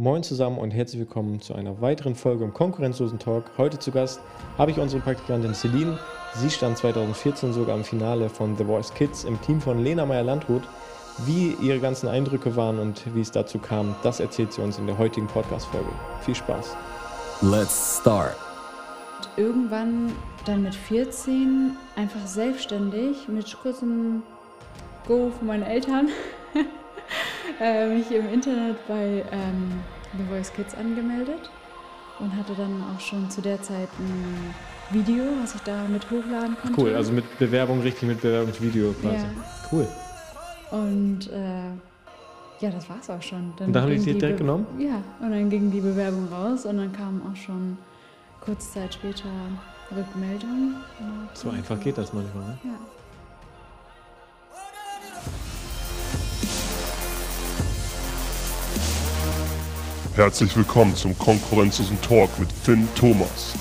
Moin zusammen und herzlich willkommen zu einer weiteren Folge im Konkurrenzlosen Talk. Heute zu Gast habe ich unsere Praktikantin Celine. Sie stand 2014 sogar im Finale von The Voice Kids im Team von Lena Meyer-Landrut. Wie ihre ganzen Eindrücke waren und wie es dazu kam, das erzählt sie uns in der heutigen Podcast-Folge. Viel Spaß. Let's start. Irgendwann dann mit 14 einfach selbstständig mit kurzem Go von meinen Eltern äh, mich im Internet bei ähm, The Voice Kids angemeldet und hatte dann auch schon zu der Zeit ein Video, was ich da mit hochladen konnte. Cool, also mit Bewerbung, richtig mit Bewerbungsvideo quasi. Ja. Cool. Und äh, ja, das war's auch schon. Dann Und da haben die direkt Be- genommen? Ja, und dann ging die Bewerbung raus und dann kam auch schon kurze Zeit später Rückmeldung. So einfach geht das manchmal. Ne? Ja. Herzlich willkommen zum konkurrenzlosen Talk mit Finn Thomas.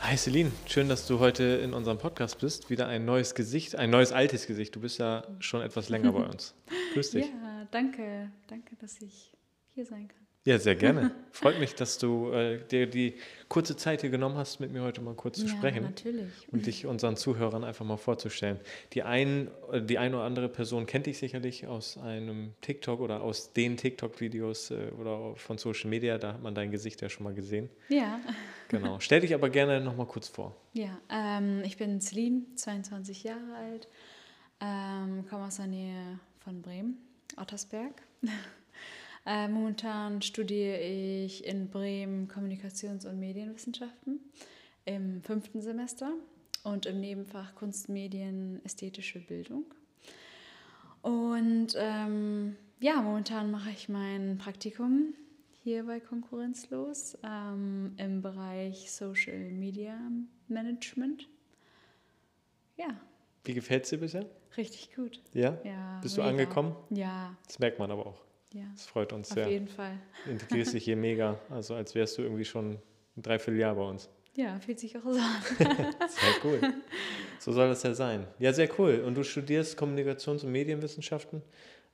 Hi Celine, schön, dass du heute in unserem Podcast bist. Wieder ein neues Gesicht, ein neues altes Gesicht. Du bist ja schon etwas länger bei uns. Grüß dich. ja, danke. Danke, dass ich hier sein kann. Ja, sehr gerne. Freut mich, dass du äh, dir die kurze Zeit hier genommen hast, mit mir heute mal kurz zu ja, sprechen natürlich. und dich unseren Zuhörern einfach mal vorzustellen. Die ein, äh, die eine oder andere Person kennt dich sicherlich aus einem TikTok oder aus den TikTok-Videos äh, oder von Social Media. Da hat man dein Gesicht ja schon mal gesehen. Ja, Genau. Stell dich aber gerne noch mal kurz vor. ja ähm, ich bin Celine, 22 Jahre alt, ähm, komme aus der Nähe von Bremen, Ottersberg. äh, momentan studiere ich in Bremen Kommunikations- und Medienwissenschaften im fünften Semester und im Nebenfach Kunstmedien, ästhetische Bildung. Und ähm, ja, momentan mache ich mein Praktikum hier bei Konkurrenzlos ähm, im Bereich Social Media Management. Ja, Wie gefällt es dir bisher? richtig gut. Ja? Ja, Bist du mega. angekommen? Ja, Das merkt man aber auch. Ja, Das freut uns auf sehr. jeden Fall. Du integrierst dich hier mega. Also als wärst du irgendwie schon ein Dreivierteljahr bei uns. Ja, fühlt sich auch so an. Sehr cool. So soll das ja sein. Ja, sehr cool. Und du studierst Kommunikations- und Medienwissenschaften.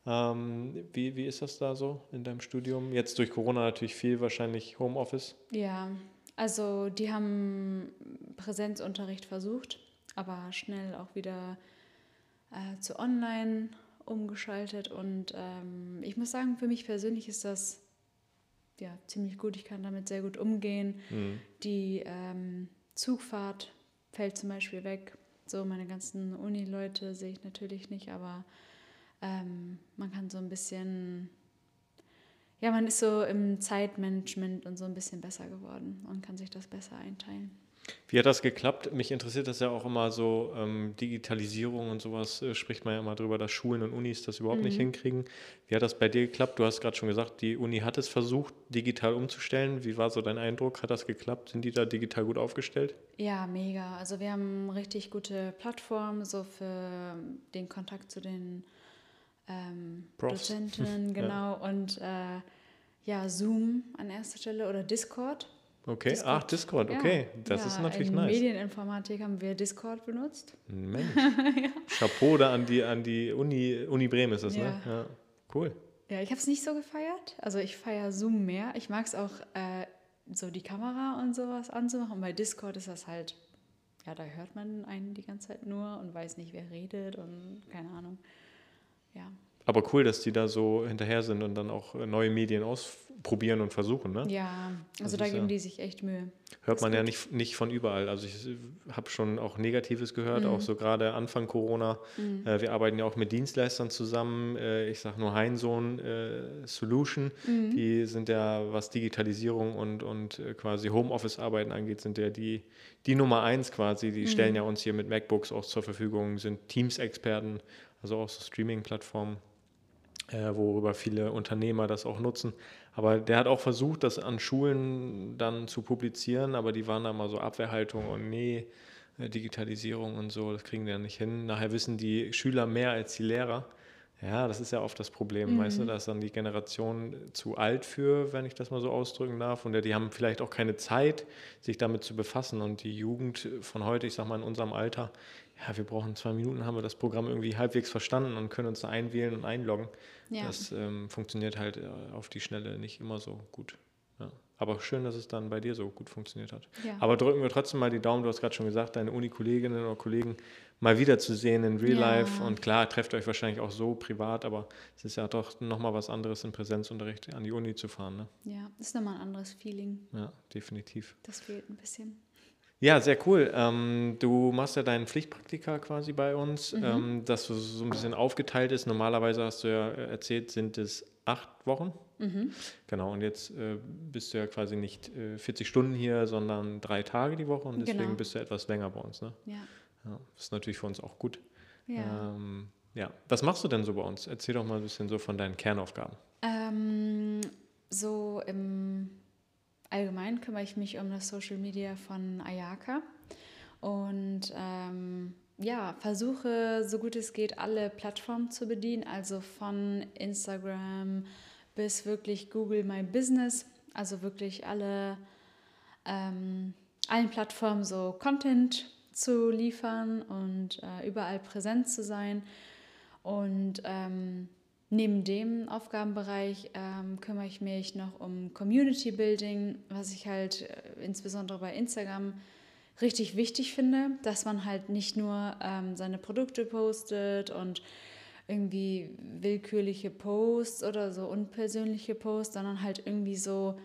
Ähm, wie, wie ist das da so in deinem Studium? Jetzt durch Corona natürlich viel wahrscheinlich Homeoffice. Ja, also die haben Präsenzunterricht versucht, aber schnell auch wieder äh, zu online umgeschaltet. Und ähm, ich muss sagen, für mich persönlich ist das ja ziemlich gut. Ich kann damit sehr gut umgehen. Mhm. Die ähm, Zugfahrt fällt zum Beispiel weg. So, meine ganzen Uni-Leute sehe ich natürlich nicht, aber ähm, man kann so ein bisschen, ja, man ist so im Zeitmanagement und so ein bisschen besser geworden und kann sich das besser einteilen. Wie hat das geklappt? Mich interessiert das ja auch immer so, ähm, Digitalisierung und sowas, äh, spricht man ja immer drüber, dass Schulen und Unis das überhaupt nicht hinkriegen. Wie hat das bei dir geklappt? Du hast gerade schon gesagt, die Uni hat es versucht, digital umzustellen. Wie war so dein Eindruck? Hat das geklappt? Sind die da digital gut aufgestellt? Ja, mega. Also wir haben richtig gute Plattformen so für den Kontakt zu den ähm, Profs. Dozentinnen, genau. Und äh, ja, Zoom an erster Stelle oder Discord. Okay, Discord. ach, Discord, Ja. okay. Das ja, ist natürlich in nice. Medieninformatik haben wir Discord benutzt. Mensch. Chapeau da an die, an die Uni, Uni Bremen ist das, ne? Ja. Ja. Cool. Ja, ich habe es nicht so gefeiert. Also ich feiere Zoom mehr. Ich mag es auch, äh, so die Kamera und sowas anzumachen. Und bei Discord ist das halt, ja, da hört man einen die ganze Zeit nur und weiß nicht, wer redet und keine Ahnung. Ja, Aber cool, dass die da so hinterher sind und dann auch äh, neue Medien ausprobieren und versuchen, ne? ja Das also da ist geben ja- die sich echt Mühe. Hört ist man ja nicht, nicht von überall. Also ich habe schon auch Negatives gehört, Mhm. auch so gerade Anfang Corona. Äh, wir arbeiten ja auch mit Dienstleistern zusammen. Äh, ich sage nur Heinsohn äh, Solution. Mhm. Die sind ja, was Digitalisierung und, und äh, quasi Homeoffice-Arbeiten angeht, sind ja die, die Nummer eins quasi. Mhm. Die stellen ja uns hier mit MacBooks auch zur Verfügung, sind Teams-Experten, also auch so Streaming-Plattformen äh, worüber viele Unternehmer das auch nutzen. Aber der hat auch versucht, das an Schulen dann zu publizieren, aber die waren da mal so Abwehrhaltung und nee, äh, Digitalisierung und so, das kriegen die ja nicht hin. Nachher wissen die Schüler mehr als die Lehrer. Ja, das ist ja oft das Problem, weißt du, da ist dann die Generation zu alt für, wenn ich das mal so ausdrücken darf. Und ja, die haben vielleicht auch keine Zeit, sich damit zu befassen. Und die Jugend von heute, ich sag mal in unserem Alter, ja, wir brauchen zwei Minuten, haben wir das Programm irgendwie halbwegs verstanden und können uns da einwählen und einloggen. Ja. Das ähm, funktioniert halt äh, auf die Schnelle nicht immer so gut. Ja. Aber schön, dass es dann bei dir so gut funktioniert hat. Ja. Aber drücken wir trotzdem mal die Daumen, du hast gerade schon gesagt, deine Uni-Kolleginnen oder Kollegen mal wieder zu sehen in Real. Life. Und klar, trefft euch wahrscheinlich auch so privat, aber es ist ja doch nochmal was anderes, in Präsenzunterricht an die Uni zu fahren. Ne? Ja, ist nochmal ein anderes Feeling. Ja, definitiv. Das fehlt ein bisschen. Ja, sehr cool. Ähm, du machst ja deinen Pflichtpraktika quasi bei uns, ähm, dass so so ein bisschen aufgeteilt ist. Normalerweise hast du ja äh, erzählt, sind es acht Wochen. Genau, und jetzt äh, bist du ja quasi nicht äh, 40 Stunden hier, sondern drei Tage die Woche und deswegen Genau. bist du etwas länger bei uns. Ne? Ja. Ja, das ist natürlich für uns auch gut. Ja. Ähm, ja, was machst du denn so bei uns? Erzähl doch mal ein bisschen so von deinen Kernaufgaben. Ähm, so im Allgemeinen kümmere ich mich um das Social Media von Ayaka und ähm, ja, versuche so gut es geht alle Plattformen zu bedienen, also von Instagram bis wirklich Google My Business, also wirklich alle ähm, allen Plattformen so Content zu liefern und äh, überall präsent zu sein. Und ähm, neben dem Aufgabenbereich ähm, kümmere ich mich noch um Community Building, was ich halt äh, insbesondere bei Instagram richtig wichtig finde, dass man halt nicht nur ähm, seine Produkte postet und irgendwie willkürliche Posts oder so unpersönliche Posts, sondern halt irgendwie so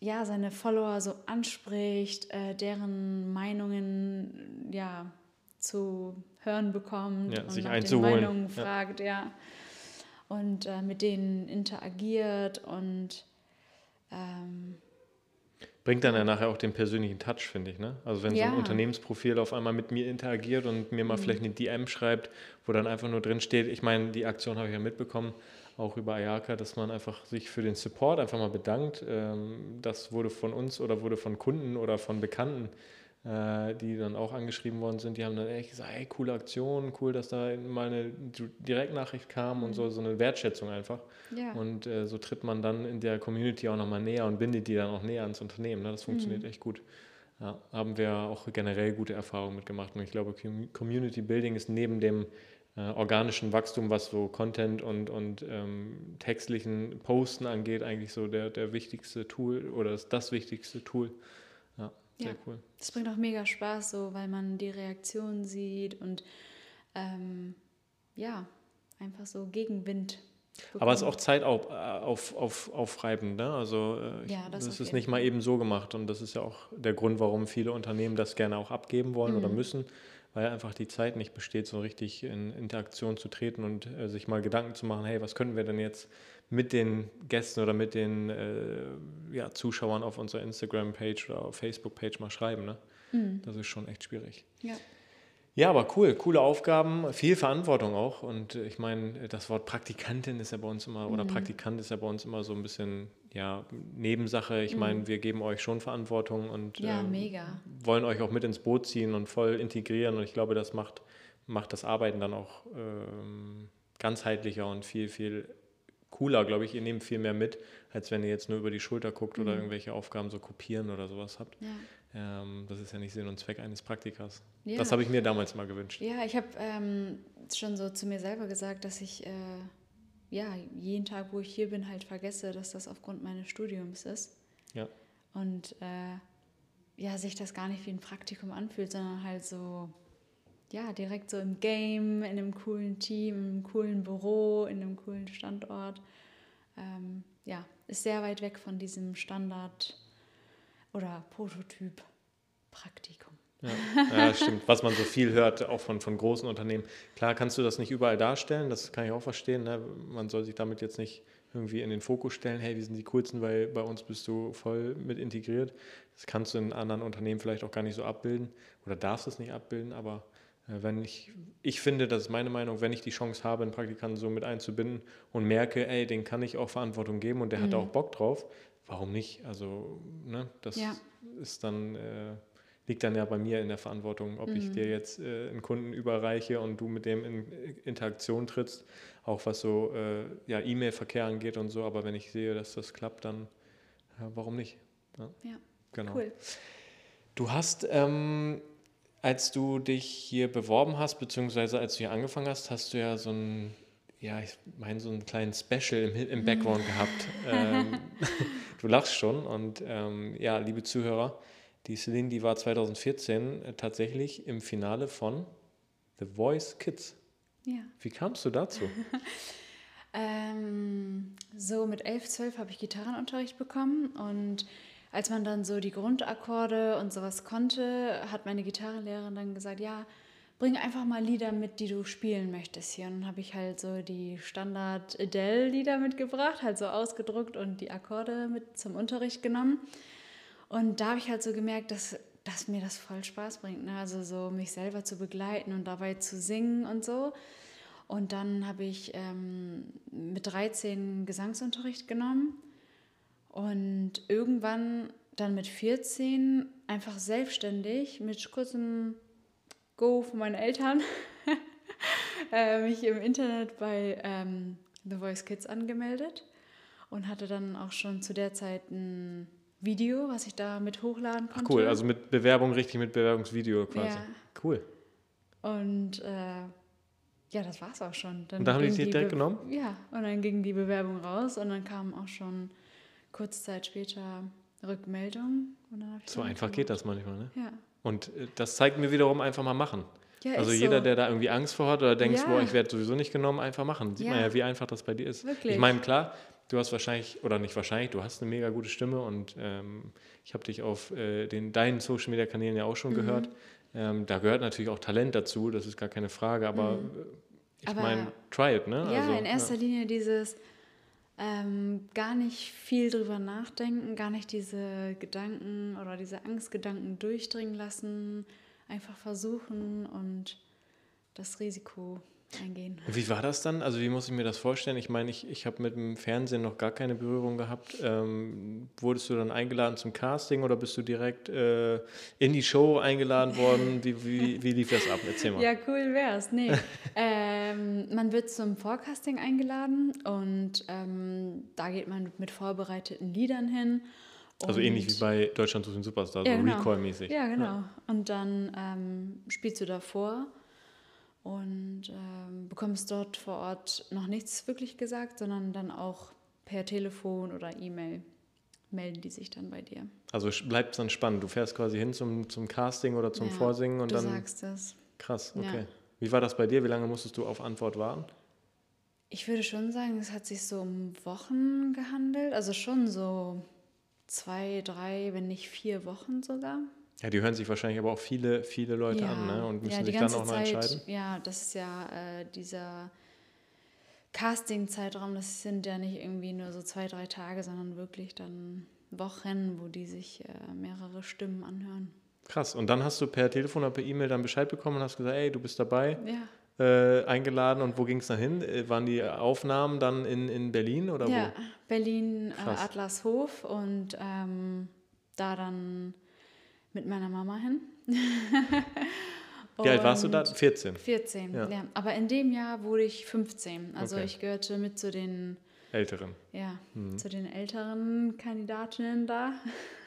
ja, seine Follower so anspricht, äh, deren Meinungen ja zu hören bekommt Ja, und sich nach den einzuholen. Meinungen Ja. fragt, ja. Und äh, mit denen interagiert und ähm, Bringt dann ja nachher auch den persönlichen Touch, finde ich. Ne? Also wenn so Ja. ein Unternehmensprofil auf einmal mit mir interagiert und mir mal vielleicht eine DM schreibt, wo dann einfach nur drin steht, ich meine, die Aktion habe ich ja mitbekommen, auch über Ayaka, dass man einfach sich für den Support einfach mal bedankt. Ähm, das wurde von uns oder wurde von Kunden oder von Bekannten, die dann auch angeschrieben worden sind, die haben dann echt gesagt, hey, coole Aktion, cool, dass da mal eine Direktnachricht kam und so, so eine Wertschätzung einfach. ja. Und äh, so tritt man dann in der Community auch nochmal näher und bindet die dann auch näher ans Unternehmen. Ne? Das funktioniert echt gut. Ja, haben wir auch generell gute Erfahrungen mitgemacht. Und ich glaube, Com- Community Building ist neben dem äh, organischen Wachstum, was so Content und, und ähm, textlichen Posten angeht, eigentlich so der, der wichtigste Tool oder das, das wichtigste Tool. Sehr Ja. cool. Das bringt auch mega Spaß, so weil man die Reaktionen sieht und ähm, ja, einfach so Gegenwind. Aber es ist bekommt. auch Zeit auf, auf, auf, aufreibend. Ne? Also äh, ich, Ja, das das ist nicht mal eben so gemacht. Und das ist ja auch der Grund, warum viele Unternehmen das gerne auch abgeben wollen Mhm. oder müssen, weil einfach die Zeit nicht besteht, so richtig in Interaktion zu treten und äh, sich mal Gedanken zu machen, hey, was können wir denn jetzt mit den Gästen oder mit den äh, ja, Zuschauern auf unserer Instagram-Page oder Facebook-Page mal schreiben. Ne? Mhm. Das ist schon echt schwierig. Ja. Ja, aber cool, coole Aufgaben, viel Verantwortung auch. Und äh, ich meine, das Wort Praktikantin ist ja bei uns immer, Mhm. oder Praktikant ist ja bei uns immer so ein bisschen, ja, Nebensache. Ich meine, wir geben euch schon Verantwortung und Mhm. Ja, ähm, mega. wollen euch auch mit ins Boot ziehen und voll integrieren. Und ich glaube, das macht, macht das Arbeiten dann auch ähm, ganzheitlicher und viel, viel cooler, glaube ich. Ihr nehmt viel mehr mit, als wenn ihr jetzt nur über die Schulter guckt oder irgendwelche Aufgaben so kopieren oder sowas habt. Ja. Ähm, das ist ja nicht Sinn und Zweck eines Praktikers. Ja. Das habe ich mir damals mal gewünscht. Ja, ich habe ähm, schon so zu mir selber gesagt, dass ich äh, ja jeden Tag, wo ich hier bin, halt vergesse, dass das aufgrund meines Studiums ist. Ja. Und äh, ja, sich das gar nicht wie ein Praktikum anfühlt, sondern halt so, ja, direkt so im Game, in einem coolen Team, einem coolen Büro, in einem coolen Standort. Ähm, ja, ist sehr weit weg von diesem Standard oder Prototyp-Praktikum. Ja, ja, stimmt. Was man so viel hört, auch von, von großen Unternehmen. Klar kannst du das nicht überall darstellen, das kann ich auch verstehen. Ne? Man soll sich damit jetzt nicht irgendwie in den Fokus stellen, hey, wir sind die coolsten, weil bei uns bist du voll mit integriert. Das kannst du in anderen Unternehmen vielleicht auch gar nicht so abbilden oder darfst es nicht abbilden, aber wenn ich, ich finde, das ist meine Meinung, wenn ich die Chance habe, einen Praktikanten so mit einzubinden und merke, ey, den kann ich auch Verantwortung geben und der hat auch Bock drauf, warum nicht? Also, ne, das Ja. ist dann äh, liegt dann ja bei mir in der Verantwortung, ob ich dir jetzt äh, einen Kunden überreiche und du mit dem in Interaktion trittst, auch was so äh, ja, E-Mail-Verkehr angeht und so. Aber wenn ich sehe, dass das klappt, dann warum nicht? Ja, Ja, genau. cool. Du hast, ähm, als du dich hier beworben hast, beziehungsweise als du hier angefangen hast, hast du ja so ein, ja, ich meine, so einen kleinen Special im, im Background gehabt. Ähm, du lachst schon und ähm, ja, liebe Zuhörer, die Celine, die war 2014 äh, tatsächlich im Finale von The Voice Kids. Ja. Wie kamst du dazu? Ähm, so mit 11, 12 habe ich Gitarrenunterricht bekommen und als man dann so die Grundakkorde und sowas konnte, hat meine Gitarrenlehrerin dann gesagt, ja, bring einfach mal Lieder mit, die du spielen möchtest hier. Und dann habe ich halt so die Standard Adele-Lieder mitgebracht, halt so ausgedruckt und die Akkorde mit zum Unterricht genommen. Und da habe ich halt so gemerkt, dass, dass mir das voll Spaß bringt. Ne? Also so mich selber zu begleiten und dabei zu singen und so. Und dann habe ich ähm, mit 13 Gesangsunterricht genommen und irgendwann dann mit 14 einfach selbstständig mit kurzem Go von meinen Eltern äh, mich im Internet bei ähm, The Voice Kids angemeldet und hatte dann auch schon zu der Zeit ein Video, was ich da mit hochladen Ach, konnte. cool, also mit Bewerbung, richtig mit Bewerbungsvideo quasi. Ja. Cool. Und äh, ja, das war's auch schon. Dann Und da haben die dich direkt Be- genommen? Ja, und dann ging die Bewerbung raus und dann kam auch schon kurz Zeit später Rückmeldung. So einfach geht das manchmal, ne? Ja. Und äh, das zeigt mir wiederum einfach mal machen. Ja, also jeder, so. der da irgendwie Angst vor hat oder denkt, Ja. boah, ich werde sowieso nicht genommen, einfach machen. Sieht man Ja. ja, wie einfach das bei dir ist. Wirklich. Ich meine, klar, du hast wahrscheinlich, oder nicht wahrscheinlich, du hast eine mega gute Stimme und ähm, ich habe dich auf äh, den, deinen Social Media Kanälen ja auch Mhm. schon gehört. Ähm, da gehört natürlich auch Talent dazu, das ist gar keine Frage, aber äh, ich Mhm. Meine, try it, ne? Ja, also, in erster Linie dieses ähm, gar nicht viel drüber nachdenken, gar nicht diese Gedanken oder diese Angstgedanken durchdringen lassen, einfach versuchen und das Risiko eingehen. Wie war das dann? Also wie muss ich mir das vorstellen? Ich meine, ich, ich habe mit dem Fernsehen noch gar keine Berührung gehabt. Ähm, wurdest du dann eingeladen zum Casting oder bist du direkt äh, in die Show eingeladen worden? Wie, wie, wie lief das ab? Erzähl mal. Ja, cool wär's. Nee. ähm, man wird zum Forecasting eingeladen und ähm, da geht man mit vorbereiteten Liedern hin. also ähnlich wie bei Deutschland sucht den Superstar, so Ja, genau. Recall-mäßig. Ja, genau. Und dann ähm, spielst du davor und ähm, bekommst dort vor Ort noch nichts wirklich gesagt, sondern dann auch per Telefon oder E-Mail melden die sich dann bei dir. Also bleibt es dann spannend. Du fährst quasi hin zum, zum Casting oder zum Ja, Vorsingen und du dann. sagst es. Krass, Ja. okay. Wie war das bei dir? Wie lange musstest du auf Antwort warten? Ich würde schon sagen, es hat sich so um Wochen gehandelt. Also schon so zwei, drei, wenn nicht vier Wochen sogar. Ja, die hören sich wahrscheinlich aber auch viele, viele Leute an ne? und müssen ja, sich dann auch noch Zeit, entscheiden. Ja, das ist ja äh, dieser Casting-Zeitraum, das sind ja nicht irgendwie nur so zwei, drei Tage, sondern wirklich dann Wochen, wo die sich äh, mehrere Stimmen anhören. Krass. Und dann hast du per Telefon oder per E-Mail dann Bescheid bekommen und hast gesagt, ey, du bist dabei, Ja, äh, eingeladen. Und wo ging es dann hin? Äh, waren die Aufnahmen dann in, in Berlin oder ja Berlin, äh. Adlershof und ähm, da dann mit meiner Mama hin. Wie alt warst du da? Und 14. 14, Ja. ja. Aber in dem Jahr wurde ich 15. Also Okay. ich gehörte mit zu den Älteren. ja, Mhm. zu den älteren Kandidatinnen da.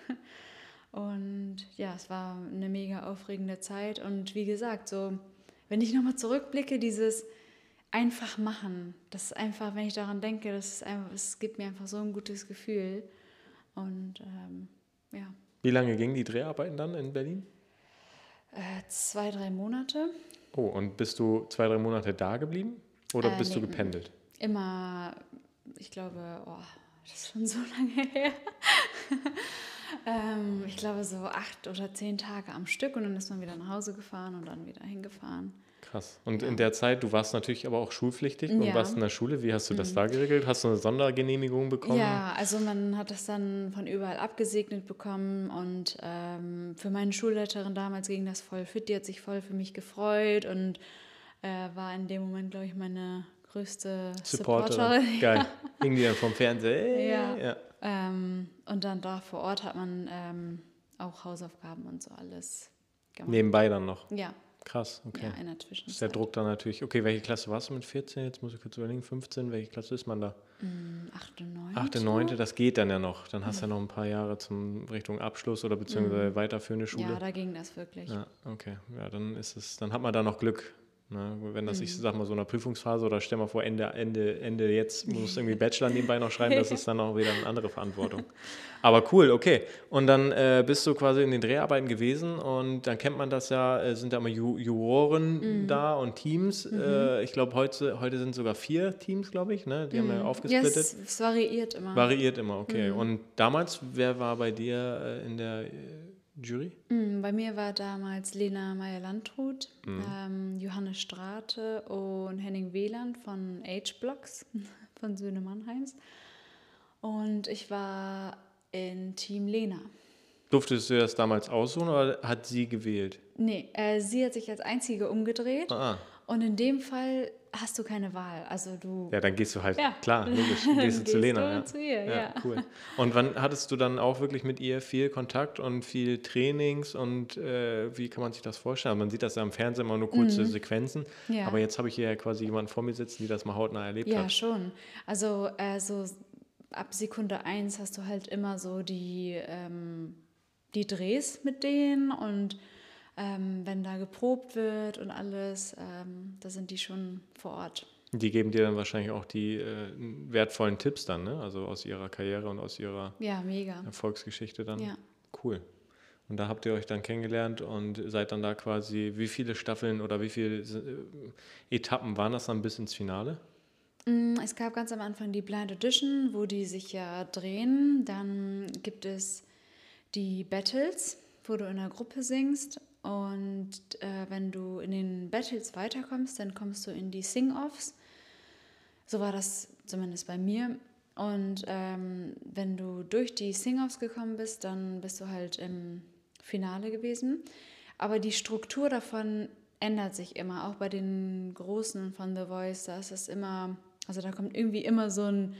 Und ja, es war eine mega aufregende Zeit. Und wie gesagt, so, wenn ich nochmal zurückblicke, dieses einfach machen, das ist einfach, wenn ich daran denke, das ist einfach, es gibt mir einfach so ein gutes Gefühl. Und ähm, ja, Wie lange gingen die Dreharbeiten dann in Berlin? äh, zwei, drei Monate. Oh, und bist du zwei, drei Monate da geblieben? Oder Äh, bist du nee, gependelt? immer, ich glaube, oh, das ist schon so lange her. ähm, ich glaube, so acht oder zehn Tage am Stück und dann ist man wieder nach Hause gefahren und dann wieder hingefahren. Krass. Und in der Zeit, du warst natürlich aber auch schulpflichtig und Ja. Mhm. warst in der Schule. Wie hast du das da geregelt? Hast du eine Sondergenehmigung bekommen? Ja, also man hat das dann von überall abgesegnet bekommen und ähm, für meine Schulleiterin damals ging das voll fit. Die hat sich voll für mich gefreut und äh, war in dem Moment, glaube ich, meine größte Supporterin. Supporterin. Geil. Hing die dann vom Fernseher. Ja. ja. Ähm, und dann da vor Ort hat man ähm, auch Hausaufgaben und so alles gemacht. Nebenbei dann noch. Ja, Krass, okay. ja, in der ist der Zwischenzeit. Druck dann natürlich. Okay, welche Klasse warst du mit 14? Jetzt muss ich kurz überlegen. 15, welche Klasse ist man da? Achte, neunte. 8., 9., das geht dann ja noch. Dann hast du ja noch ein paar Jahre zum Richtung Abschluss oder beziehungsweise weiterführende Schule. Ja, da ging das wirklich. Ja, okay. Ja, dann ist es, dann hat man da noch Glück. Ne? Wenn das, ich sag mal, so in einer Prüfungsphase oder stell mal vor, Ende, Ende, Ende jetzt muss irgendwie Bachelor nebenbei noch schreiben, das ist dann auch wieder eine andere Verantwortung. Aber cool, okay. Und dann äh, bist du quasi in den Dreharbeiten gewesen und dann kennt man das ja, äh, sind da immer Ju Juroren da und Teams. Äh, ich glaube, heute, heute sind sogar vier Teams, glaube ich, ne? Die haben ja Ja, aufgesplittet. es, es variiert immer. Variiert immer, okay. Und damals, wer war bei dir äh, in der äh, Jury? Mm, Bei mir war damals Lena Meyer-Landrut, Mhm. ähm, Johannes Strate und Henning Wieland von H-Blocks, von Söhne Mannheims. Und ich war in Team Lena. Durftest du das damals aussuchen oder hat sie gewählt? Nee, äh, sie hat sich als Einzige umgedreht. Ah, Und in dem Fall hast du keine Wahl. Also du ja, dann gehst du halt, Ja. klar, logisch, gehst du Gehst zu Lena. du ja. zu ihr, ja. cool. Und wann hattest du dann auch wirklich mit ihr viel Kontakt und viel Trainings und äh, wie kann man sich das vorstellen? Man sieht das ja im Fernsehen immer nur kurze Sequenzen, Mhm. Ja. aber jetzt habe ich hier ja quasi jemanden vor mir sitzen, die das mal hautnah erlebt Ja, hat. schon. Also äh, so ab Sekunde eins hast du halt immer so die, ähm, die Drehs mit denen und ähm, wenn da geprobt wird und alles, ähm, da sind die schon vor Ort. Die geben dir dann wahrscheinlich auch die äh, wertvollen Tipps dann, ne? also aus ihrer Karriere und aus ihrer Ja. Erfolgsgeschichte dann. Ja. Cool. Und da habt ihr euch dann kennengelernt und seid dann da quasi, wie viele Staffeln oder wie viele äh, Etappen waren das dann bis ins Finale? Mm, Es gab ganz am Anfang die Blind Audition, wo die sich ja drehen. Dann gibt es die Battles, wo du in einer Gruppe singst. Und äh, wenn du in den Battles weiterkommst, dann kommst du in die Sing-Offs. So war das zumindest bei mir. Und ähm, wenn du durch die Sing-Offs gekommen bist, dann bist du halt im Finale gewesen. Aber die Struktur davon ändert sich immer, auch bei den Großen von The Voice. Da ist es immer, also da kommt irgendwie immer so ein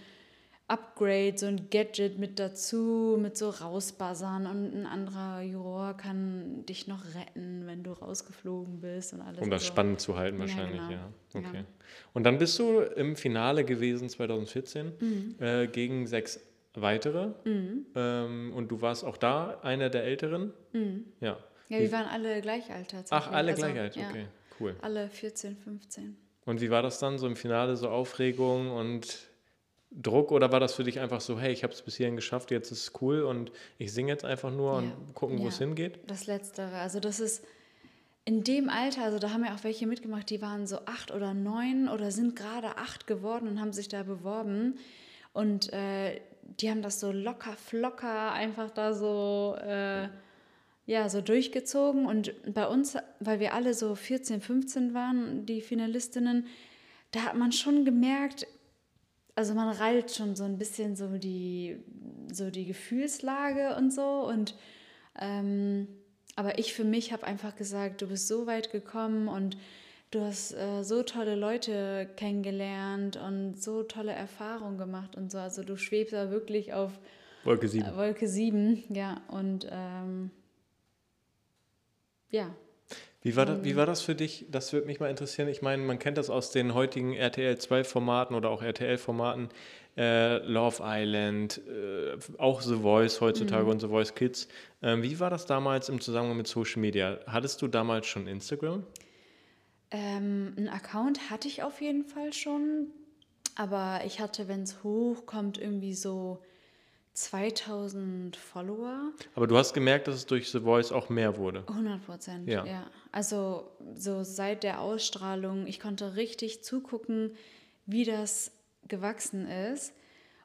Upgrade, so ein Gadget mit dazu, mit so rausbuzzern und ein anderer Juror kann dich noch retten, wenn du rausgeflogen bist und alles. Um das Also, spannend zu halten Ja, wahrscheinlich, genau. ja. Okay. Ja. Und dann bist du im Finale gewesen 2014 Mhm. äh, gegen sechs weitere. Ähm, und du warst auch da einer der Älteren. Ja. Mhm. Ja, Wie- wir waren alle gleich alt tatsächlich. Ach, alle Also, gleich alt, ja, okay, cool. Alle 14, 15. Und wie war das dann so im Finale, so Aufregung und Druck? Oder war das für dich einfach so, hey, ich habe es bis hierhin geschafft, jetzt ist es cool und ich singe jetzt einfach nur Ja. und gucken, wo es Ja. hingeht? Das Letztere. Also das ist in dem Alter, also da haben ja auch welche mitgemacht, die waren so acht oder neun oder sind gerade acht geworden und haben sich da beworben. Und äh, die haben das so locker, flocker einfach da so, äh, ja, so durchgezogen. Und bei uns, weil wir alle so 14, 15 waren, die Finalistinnen, da hat man schon gemerkt, also man reilt schon so ein bisschen so die, so die Gefühlslage und so. Und ähm, aber ich für mich habe einfach gesagt, du bist so weit gekommen und du hast äh, so tolle Leute kennengelernt und so tolle Erfahrungen gemacht und so. Also du schwebst da wirklich auf Wolke 7. äh, Wolke 7, ja. Und ähm, ja, Wie war, das, wie war das für dich? Das würde mich mal interessieren. Ich meine, man kennt das aus den heutigen RTL 2-Formaten oder auch RTL-Formaten. Äh, Love Island, äh, auch The Voice heutzutage und The Voice Kids. Ähm, wie war das damals im Zusammenhang mit Social Media? Hattest du damals schon Instagram? Ähm, einen Account hatte ich auf jeden Fall schon, aber ich hatte, wenn es hochkommt, irgendwie so 2000 Follower. Aber du hast gemerkt, dass es durch The Voice auch mehr wurde. 100 Prozent, Ja. ja. Also so seit der Ausstrahlung, ich konnte richtig zugucken, wie das gewachsen ist.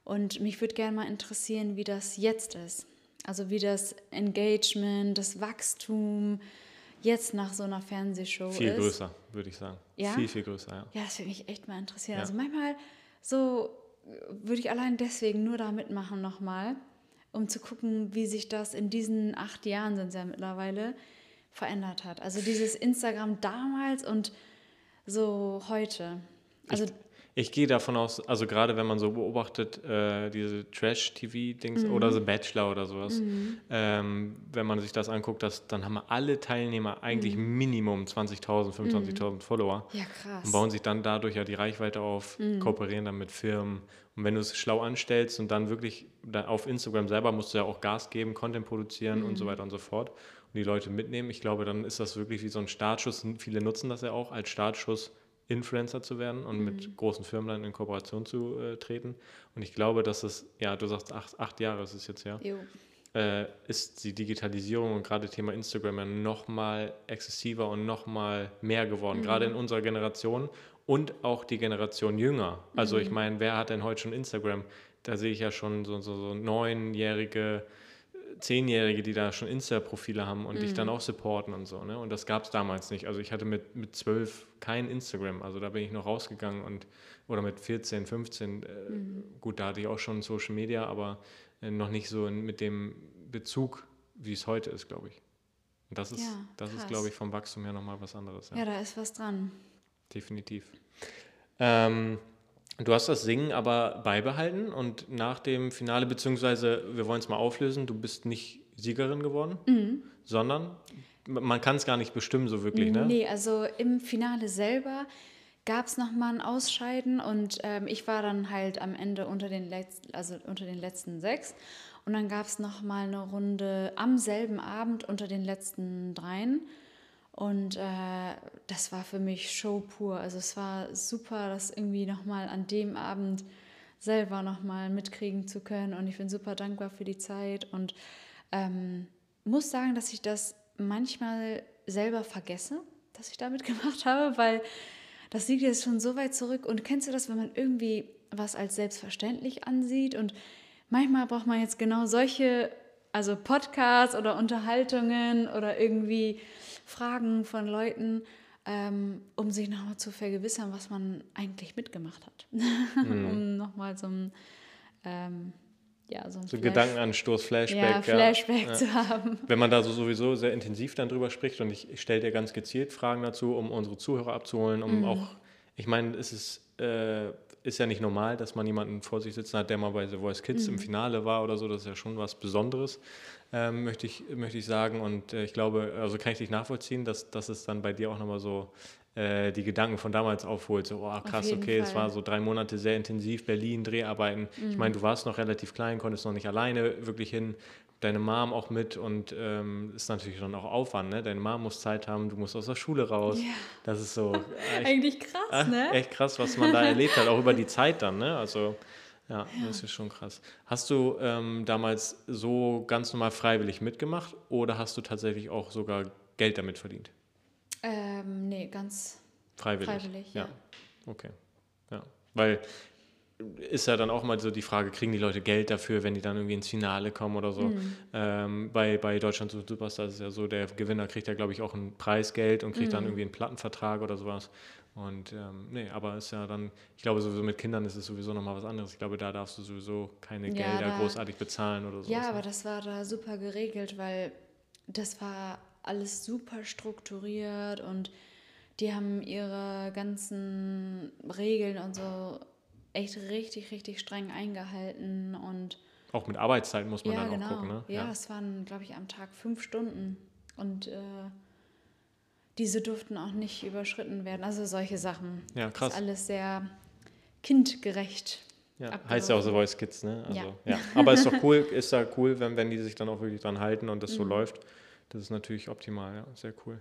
Und mich würde gerne mal interessieren, wie das jetzt ist. Also wie das Engagement, das Wachstum jetzt nach so einer Fernsehshow Viel ist. größer, würde ich sagen. Ja? Viel, viel größer, ja. Ja, das würde mich echt mal interessieren. Ja. Also manchmal so würde ich allein deswegen nur da mitmachen nochmal, um zu gucken, wie sich das in diesen acht Jahren sind es ja mittlerweile verändert hat. Also dieses Instagram damals und so heute. Also Ich gehe davon aus, also gerade wenn man so beobachtet, äh, diese Trash-TV-Dings Mhm. oder The Bachelor oder sowas, ähm, wenn man sich das anguckt, dass, dann haben alle Teilnehmer eigentlich Mhm. Minimum 20.000, 25.000 Follower Ja, krass. und bauen sich dann dadurch ja die Reichweite auf, Mhm. kooperieren dann mit Firmen. Und wenn du es schlau anstellst und dann wirklich da auf Instagram selber musst du ja auch Gas geben, Content produzieren und so Mhm. weiter und so fort und die Leute mitnehmen, ich glaube, dann ist das wirklich wie so ein Startschuss. Viele nutzen das ja auch als Startschuss, Influencer zu werden und Mhm. mit großen Firmen dann in Kooperation zu äh, treten. Und ich glaube, dass es, ja, du sagst acht, acht Jahre ist es jetzt ja äh, ist die Digitalisierung und gerade Thema Instagram ja noch mal exzessiver und noch mal mehr geworden, gerade in unserer Generation und auch die Generation jünger. Also ich meine, wer hat denn heute schon Instagram? Da sehe ich ja schon so, so, so neunjährige, äh, zehnjährige, die da schon Insta-Profile haben und dich dann auch supporten und so. Ne? Und das gab es damals nicht. Also ich hatte mit, mit zwölf kein Instagram. Also da bin ich noch rausgegangen und oder mit 14, 15, äh, gut, da hatte ich auch schon Social Media, aber äh, noch nicht so in, mit dem Bezug, wie es heute ist, glaube ich. Und das ist, Ja, das ist, glaube ich, vom Wachstum her nochmal was anderes. Ja, Ja, da ist was dran. definitiv. Ähm, du hast das Singen aber beibehalten und nach dem Finale, beziehungsweise wir wollen es mal auflösen, du bist nicht Siegerin geworden, Mhm. sondern man kann es gar nicht bestimmen so wirklich, ne? Nee, also im Finale selber gab es nochmal ein Ausscheiden und ähm, ich war dann halt am Ende unter den, letzten, also unter den letzten sechs. Und dann gab es nochmal eine Runde am selben Abend unter den letzten dreien. Und äh, das war für mich Show pur. Also es war super, das irgendwie nochmal an dem Abend selber nochmal mitkriegen zu können. Und ich bin super dankbar für die Zeit und ähm, muss sagen, dass ich das manchmal selber vergesse, dass ich da mitgemacht habe, weil das liegt jetzt schon so weit zurück. Und kennst du das, wenn man irgendwie was als selbstverständlich ansieht? Und manchmal braucht man jetzt genau solche, also Podcasts oder Unterhaltungen oder irgendwie Fragen von Leuten, ähm, um sich nochmal zu vergewissern, was man eigentlich mitgemacht hat. um nochmal so ein, ähm, ja, so ein So Flash- Gedankenanstoß, Flashback. ja, Flashback zu haben. Wenn man da so sowieso sehr intensiv dann drüber spricht und ich, ich stelle dir ganz gezielt Fragen dazu, um unsere Zuhörer abzuholen, Mhm. um auch, ich meine, es ist, äh, ist ja nicht normal, dass man jemanden vor sich sitzen hat, der mal bei The Voice Kids Mhm. im Finale war oder so, das ist ja schon was Besonderes, ähm, möchte, ich, möchte ich sagen und äh, ich glaube, also kann ich dich nachvollziehen, dass, dass es dann bei dir auch nochmal so äh, die Gedanken von damals aufholt, so, oh krass, okay, es Fall. war so drei Monate sehr intensiv, Berlin, Dreharbeiten. Ich meine, du warst noch relativ klein, konntest noch nicht alleine wirklich hin, deine Mom auch mit und ähm, ist natürlich dann auch Aufwand, ne? Deine Mom muss Zeit haben, du musst aus der Schule raus. Ja. Das ist so echt, Eigentlich krass, ach, ne? echt krass, was man da erlebt hat, auch über die Zeit dann, ne? Also ja, das ist schon krass. Hast du ähm, damals so ganz normal freiwillig mitgemacht oder hast du tatsächlich auch sogar Geld damit verdient? Ähm, nee, ganz Freiwillig. Freiwillig, ja. ja. Okay. Ja. Weil ist ja dann auch mal so die Frage, kriegen die Leute Geld dafür, wenn die dann irgendwie ins Finale kommen oder so. Mhm. Ähm, bei, bei Deutschland Superstar ist es ja so, der Gewinner kriegt ja, glaube ich, auch ein Preisgeld und kriegt dann Mhm. irgendwie einen Plattenvertrag oder sowas. Und ähm, nee, aber ist ja dann, ich glaube sowieso mit Kindern ist es sowieso nochmal was anderes. Ich glaube, da darfst du sowieso keine Ja, Gelder da- großartig bezahlen oder so. Ja, aber das war da super geregelt, weil das war alles super strukturiert und die haben ihre ganzen Regeln und so echt richtig, richtig streng eingehalten und Auch mit Arbeitszeiten muss man ja, dann genau. auch gucken, ne? Ja, es waren, glaube ich, am Tag fünf Stunden und äh, diese durften auch nicht überschritten werden. Also solche Sachen. Ja, krass. Das ist alles sehr kindgerecht. Ja, abgelaufen. heißt ja auch The Voice Kids, ne? Also, ja. Ja. Aber ist doch cool, ist da cool, wenn, wenn die sich dann auch wirklich dran halten und das Mhm. so läuft. Das ist natürlich optimal, ja, sehr cool.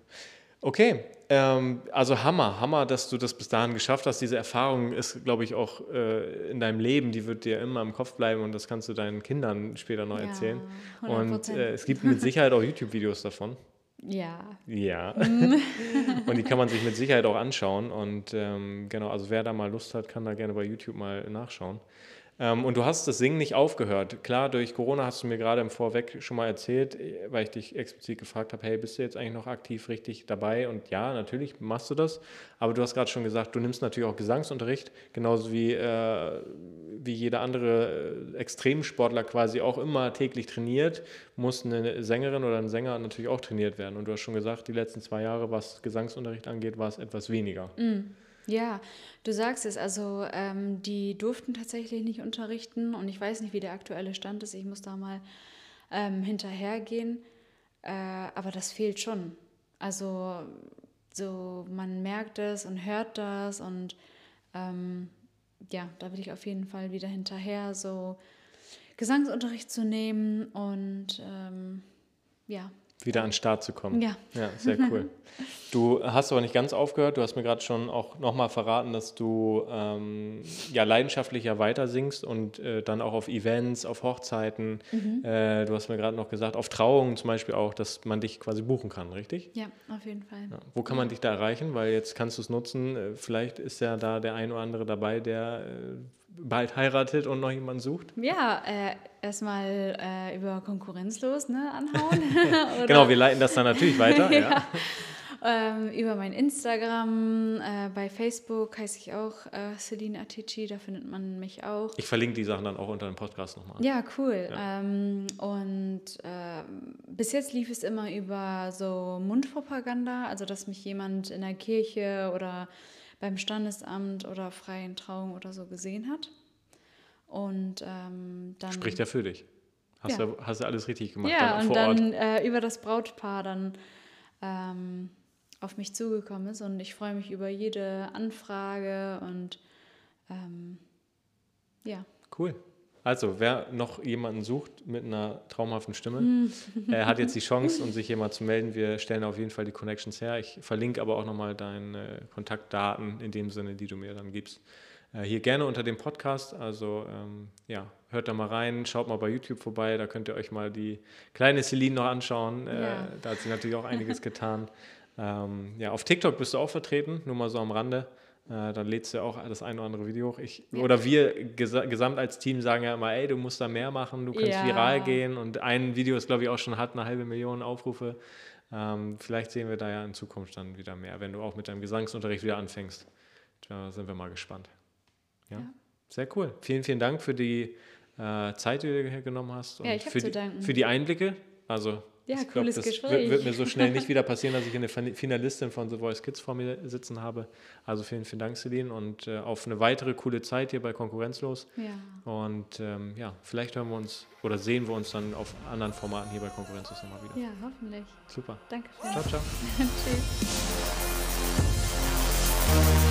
Okay, ähm, also Hammer, Hammer, dass du das bis dahin geschafft hast. Diese Erfahrung ist, glaube ich, auch äh, in deinem Leben, die wird dir immer im Kopf bleiben und das kannst du deinen Kindern später noch Ja, erzählen. 100%. Und äh, es gibt mit Sicherheit auch YouTube-Videos davon. Ja, Ja. Mhm. und die kann man sich mit Sicherheit auch anschauen. Und ähm, genau, also wer da mal Lust hat, kann da gerne bei YouTube mal nachschauen. Ähm, und du hast das Singen nicht aufgehört. Klar, durch Corona hast du mir gerade im Vorweg schon mal erzählt, äh, weil ich dich explizit gefragt habe, hey, bist du jetzt eigentlich noch aktiv richtig dabei? Und ja, natürlich machst du das. Aber du hast gerade schon gesagt, du nimmst natürlich auch Gesangsunterricht, genauso wie, äh, wie jeder andere äh, Extremsportler quasi auch immer täglich trainiert, muss eine Sängerin oder ein Sänger natürlich auch trainiert werden. Und du hast schon gesagt, die letzten zwei Jahre, was Gesangsunterricht angeht, war es etwas weniger. Ja, du sagst es, also ähm, die durften tatsächlich nicht unterrichten und ich weiß nicht, wie der aktuelle Stand ist. Ich muss da mal ähm, hinterhergehen, äh, aber das fehlt schon. Also so man merkt es und hört das und ähm, ja, da will ich auf jeden Fall wieder hinterher, so Gesangsunterricht zu nehmen und ähm, ja, wieder an den Start zu kommen. Ja. Ja, sehr cool. Du hast aber nicht ganz aufgehört. Du hast mir gerade schon auch nochmal verraten, dass du ähm, ja leidenschaftlicher weiter singst und äh, dann auch auf Events, auf Hochzeiten. Mhm. Äh, du hast mir gerade noch gesagt, auf Trauungen zum Beispiel auch, dass man dich quasi buchen kann, richtig? ja, auf jeden Fall. Ja. Wo kann man dich da erreichen? Weil jetzt kannst du es nutzen. Äh, Vielleicht ist ja da der ein oder andere dabei, der äh, bald heiratet und noch jemanden sucht. Ja, äh, erstmal äh, über Konkurrenzlos ne, anhauen. Genau, wir leiten das dann natürlich weiter. ja. ja. ähm, über mein Instagram, äh, bei Facebook heiße ich auch äh, Celine Atici, da findet man mich auch. Ich verlinke die Sachen dann auch unter dem Podcast nochmal. Ja, cool. Ähm, und ähm, bis jetzt lief es immer über so Mundpropaganda, also dass mich jemand in der Kirche oder beim Standesamt oder freien Trauung oder so gesehen hat. Und ähm, dann. Spricht ja für dich. Hast, Ja. du, hast du alles richtig gemacht ja, dann und dann äh, über das Brautpaar dann ähm, auf mich zugekommen ist. Und ich freue mich über jede Anfrage und ähm, ja. Cool. Also, wer noch jemanden sucht mit einer traumhaften Stimme, äh, hat jetzt die Chance, um sich hier mal zu melden. Wir stellen auf jeden Fall die Connections her. Ich verlinke aber auch nochmal deine Kontaktdaten in dem Sinne, die du mir dann gibst. Äh, hier gerne unter dem Podcast. Also, ähm, ja, hört da mal rein, schaut mal bei YouTube vorbei. Da könnt ihr euch mal die kleine Celine noch anschauen. Äh, Ja. Da hat sie natürlich auch einiges getan. Ähm, ja, auf TikTok bist du auch vertreten, nur mal so am Rande. Äh, dann lädst du auch das ein oder andere Video hoch. Ich, Ja. Oder wir gesa gesamt als Team sagen ja immer, ey, du musst da mehr machen, du kannst Ja. viral gehen. Und ein Video ist, glaube ich, auch schon hat eine halbe Million Aufrufe. Ähm, vielleicht sehen wir da ja in Zukunft dann wieder mehr, wenn du auch mit deinem Gesangsunterricht wieder anfängst. Da sind wir mal gespannt. Ja, Ja. sehr cool. Vielen, vielen Dank für die äh, Zeit, die du hier genommen hast. Ja, ich hab für, zu die, für die Einblicke. Also, Ja, ich glaub, cooles das Gespräch. Wird, mir so schnell nicht wieder passieren, dass ich eine Fin- Finalistin von The Voice Kids vor mir sitzen habe. Also vielen, vielen Dank, Celine, und äh, auf eine weitere coole Zeit hier bei Konkurrenzlos. Ja. Und ähm, ja, vielleicht hören wir uns oder sehen wir uns dann auf anderen Formaten hier bei Konkurrenzlos nochmal wieder. ja, hoffentlich. Super. Danke. Ciao, ciao. Tschüss.